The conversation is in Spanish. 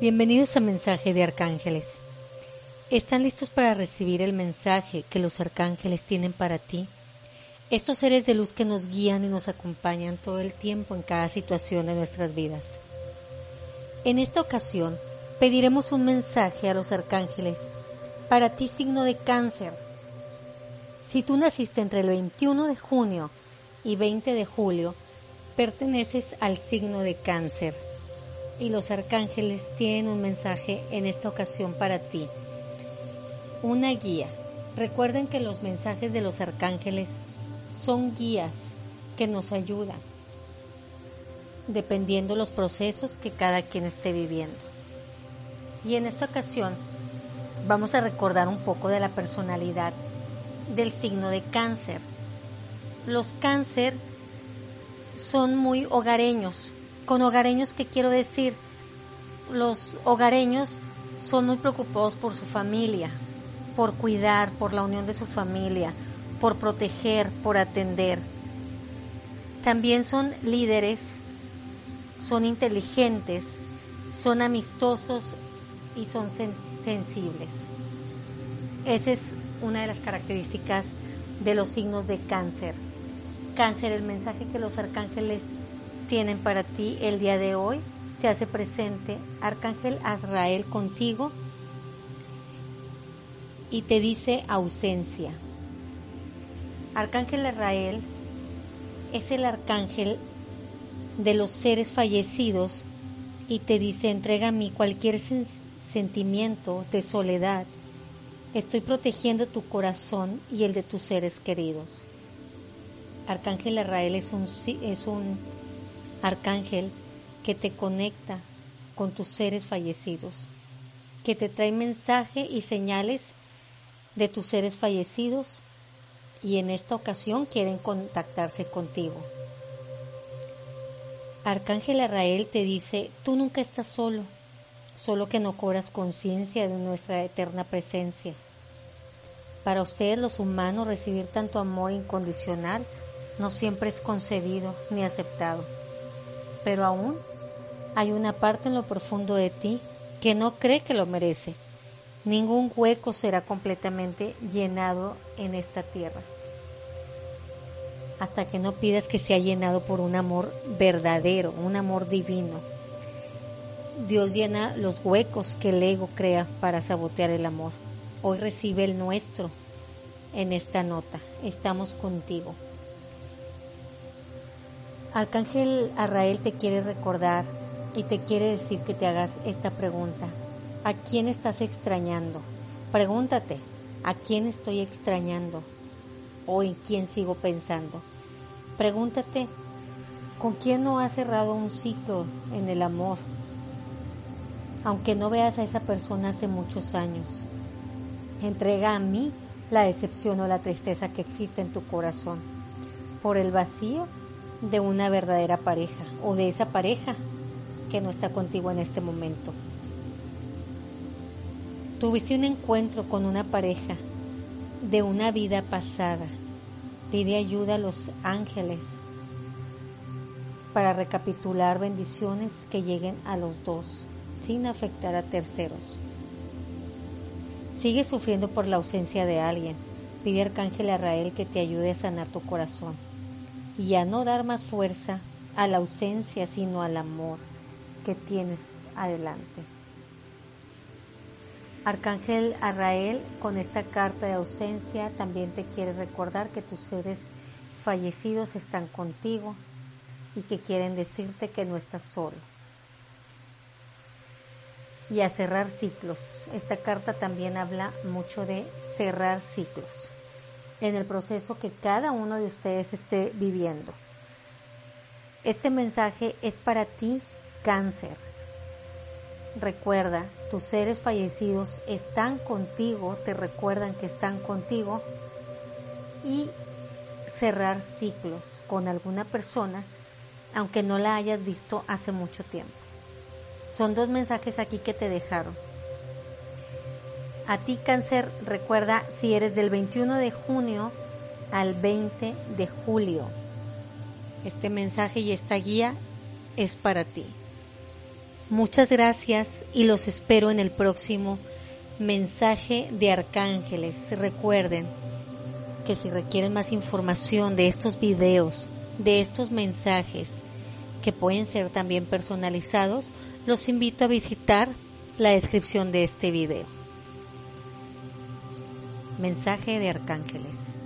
Bienvenidos a Mensaje de Arcángeles. ¿Están listos para recibir el mensaje que los arcángeles tienen para ti? Estos seres de luz que nos guían y nos acompañan todo el tiempo en cada situación de nuestras vidas. En esta ocasión pediremos un mensaje a los arcángeles para ti signo de cáncer. Si tú naciste entre el 21 de junio y 20 de julio, perteneces al signo de cáncer y los arcángeles tienen un mensaje en esta ocasión para ti. Una guía. Recuerden que los mensajes de los arcángeles son guías que nos ayudan dependiendo los procesos que cada quien esté viviendo. Y en esta ocasión vamos a recordar un poco de la personalidad del signo de cáncer. Los cáncer son muy hogareños, con hogareños, ¿qué quiero decir? Los hogareños son muy preocupados por su familia, por cuidar, por la unión de su familia, por proteger, por atender. También son líderes, son inteligentes, son amistosos y son sensibles. Esa es una de las características de los signos de cáncer. Cáncer, el mensaje que los arcángeles tienen para ti el día de hoy. Se hace presente Arcángel Azrael contigo y te dice ausencia. Arcángel Azrael es el arcángel de los seres fallecidos y te dice entrega a mí cualquier sentimiento de soledad. Estoy protegiendo tu corazón y el de tus seres queridos. Arcángel Azrael es un, es un arcángel que te conecta con tus seres fallecidos, que te trae mensaje y señales de tus seres fallecidos y en esta ocasión quieren contactarse contigo. Arcángel Arrael te dice, tú nunca estás solo, solo que no cobras conciencia de nuestra eterna presencia. Para ustedes los humanos recibir tanto amor incondicional no siempre es concebido ni aceptado pero aún hay una parte en lo profundo de ti que no cree que lo merece. Ningún hueco será completamente llenado en esta tierra hasta que no pidas que sea llenado por un amor verdadero, un amor divino. Dios llena los huecos que el ego crea para sabotear el amor. Hoy recibe el nuestro en esta nota. Estamos contigo. Arcángel Arrael te quiere recordar y te quiere decir que te hagas esta pregunta. ¿A quién estás extrañando? Pregúntate, ¿a quién estoy extrañando? ¿O en quién sigo pensando? Pregúntate, ¿con quién no has cerrado un ciclo en el amor? Aunque no veas a esa persona hace muchos años. Entrega a mí la decepción o la tristeza que existe en tu corazón por el vacío de una verdadera pareja o de esa pareja que no está contigo en este momento. Tuviste un encuentro con una pareja de una vida pasada. Pide ayuda a los ángeles para recapitular bendiciones que lleguen a los dos sin afectar a terceros. Sigue sufriendo por la ausencia de alguien. Pide Arcángel Arrael que te ayude a sanar tu corazón y a no dar más fuerza a la ausencia, sino al amor que tienes adelante. Arcángel Arrael, con esta carta de ausencia, también te quiere recordar que tus seres fallecidos están contigo y que quieren decirte que no estás solo. Y a cerrar ciclos. Esta carta también habla mucho de cerrar ciclos en el proceso que cada uno de ustedes esté viviendo. Este mensaje es para ti, cáncer. Recuerda, tus seres fallecidos están contigo, te recuerdan que están contigo y cerrar ciclos con alguna persona, aunque no la hayas visto hace mucho tiempo. Son dos mensajes aquí que te dejaron. A ti cáncer, recuerda si eres del 21 de junio al 20 de julio. Este mensaje y esta guía es para ti. Muchas gracias y los espero en el próximo mensaje de arcángeles. Recuerden que si requieren más información de estos videos, de estos mensajes, que pueden ser también personalizados, los invito a visitar la descripción de este video. Mensaje de arcángeles.